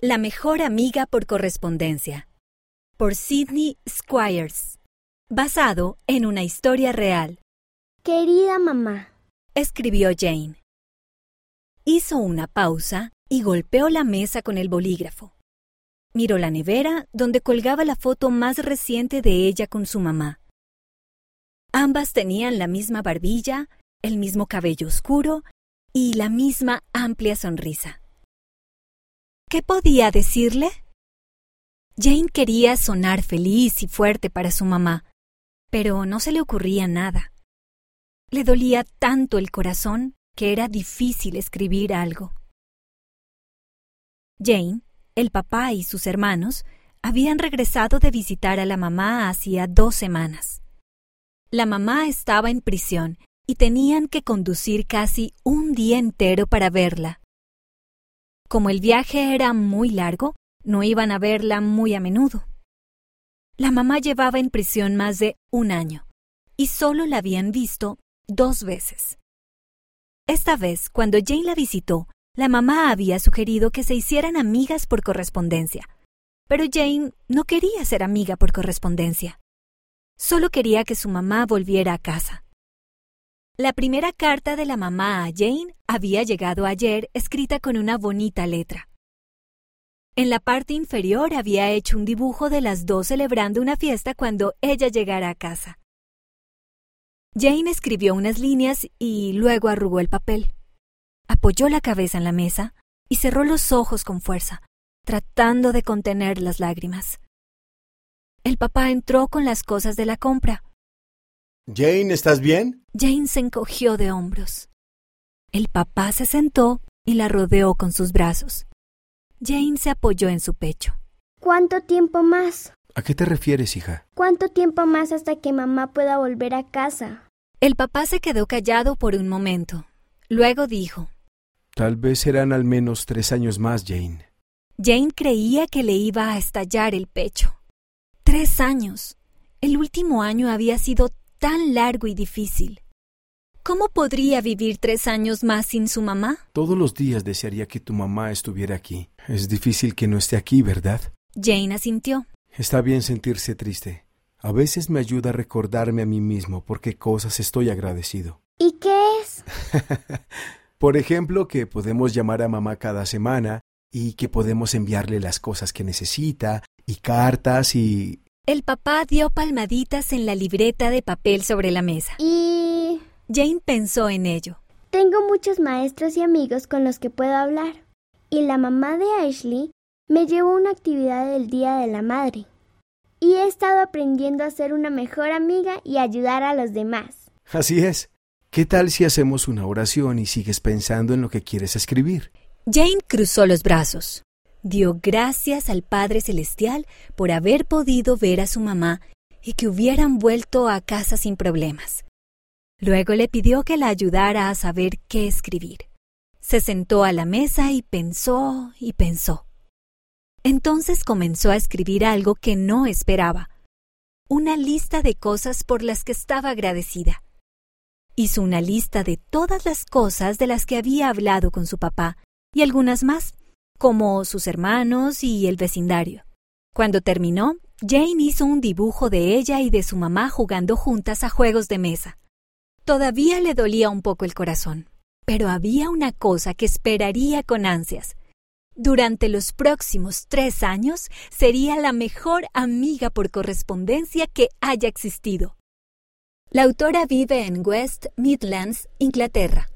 La mejor amiga por correspondencia. Por Sidney Squires. Basado en una historia real. Querida mamá. Escribió Jane. Hizo una pausa y golpeó la mesa con el bolígrafo. Miró la nevera donde colgaba la foto más reciente de ella con su mamá. Ambas tenían la misma barbilla, el mismo cabello oscuro y la misma amplia sonrisa. ¿Qué podía decirle? Jane quería sonar feliz y fuerte para su mamá, pero no se le ocurría nada. Le dolía tanto el corazón que era difícil escribir algo. Jane, el papá y sus hermanos habían regresado de visitar a la mamá hacía dos semanas. La mamá estaba en prisión y tenían que conducir casi un día entero para verla. Como el viaje era muy largo, no iban a verla muy a menudo. La mamá llevaba en prisión más de un año y solo la habían visto dos veces. Esta vez, cuando Jane la visitó, la mamá había sugerido que se hicieran amigas por correspondencia, pero Jane no quería ser amiga por correspondencia. Solo quería que su mamá volviera a casa. La primera carta de la mamá a Jane había llegado ayer escrita con una bonita letra. En la parte inferior había hecho un dibujo de las dos celebrando una fiesta cuando ella llegara a casa. Jane escribió unas líneas y luego arrugó el papel. Apoyó la cabeza en la mesa y cerró los ojos con fuerza, tratando de contener las lágrimas. El papá entró con las cosas de la compra. Jane, ¿estás bien? Jane se encogió de hombros. El papá se sentó y la rodeó con sus brazos. Jane se apoyó en su pecho. ¿Cuánto tiempo más? ¿A qué te refieres, hija? ¿Cuánto tiempo más hasta que mamá pueda volver a casa? El papá se quedó callado por un momento. Luego dijo, Tal vez serán al menos tres años más, Jane. Jane creía que le iba a estallar el pecho. Tres años. El último año había sido tan largo y difícil. ¿Cómo podría vivir tres años más sin su mamá? Todos los días desearía que tu mamá estuviera aquí. Es difícil que no esté aquí, ¿verdad? Jane asintió. Está bien sentirse triste. A veces me ayuda a recordarme a mí mismo por qué cosas estoy agradecido. ¿Y qué es? por ejemplo, que podemos llamar a mamá cada semana y que podemos enviarle las cosas que necesita y cartas y el papá dio palmaditas en la libreta de papel sobre la mesa. Y... Jane pensó en ello. Tengo muchos maestros y amigos con los que puedo hablar. Y la mamá de Ashley me llevó a una actividad del Día de la Madre. Y he estado aprendiendo a ser una mejor amiga y ayudar a los demás. Así es. ¿Qué tal si hacemos una oración y sigues pensando en lo que quieres escribir? Jane cruzó los brazos dio gracias al Padre Celestial por haber podido ver a su mamá y que hubieran vuelto a casa sin problemas. Luego le pidió que la ayudara a saber qué escribir. Se sentó a la mesa y pensó y pensó. Entonces comenzó a escribir algo que no esperaba. Una lista de cosas por las que estaba agradecida. Hizo una lista de todas las cosas de las que había hablado con su papá y algunas más como sus hermanos y el vecindario. Cuando terminó, Jane hizo un dibujo de ella y de su mamá jugando juntas a juegos de mesa. Todavía le dolía un poco el corazón, pero había una cosa que esperaría con ansias. Durante los próximos tres años sería la mejor amiga por correspondencia que haya existido. La autora vive en West Midlands, Inglaterra.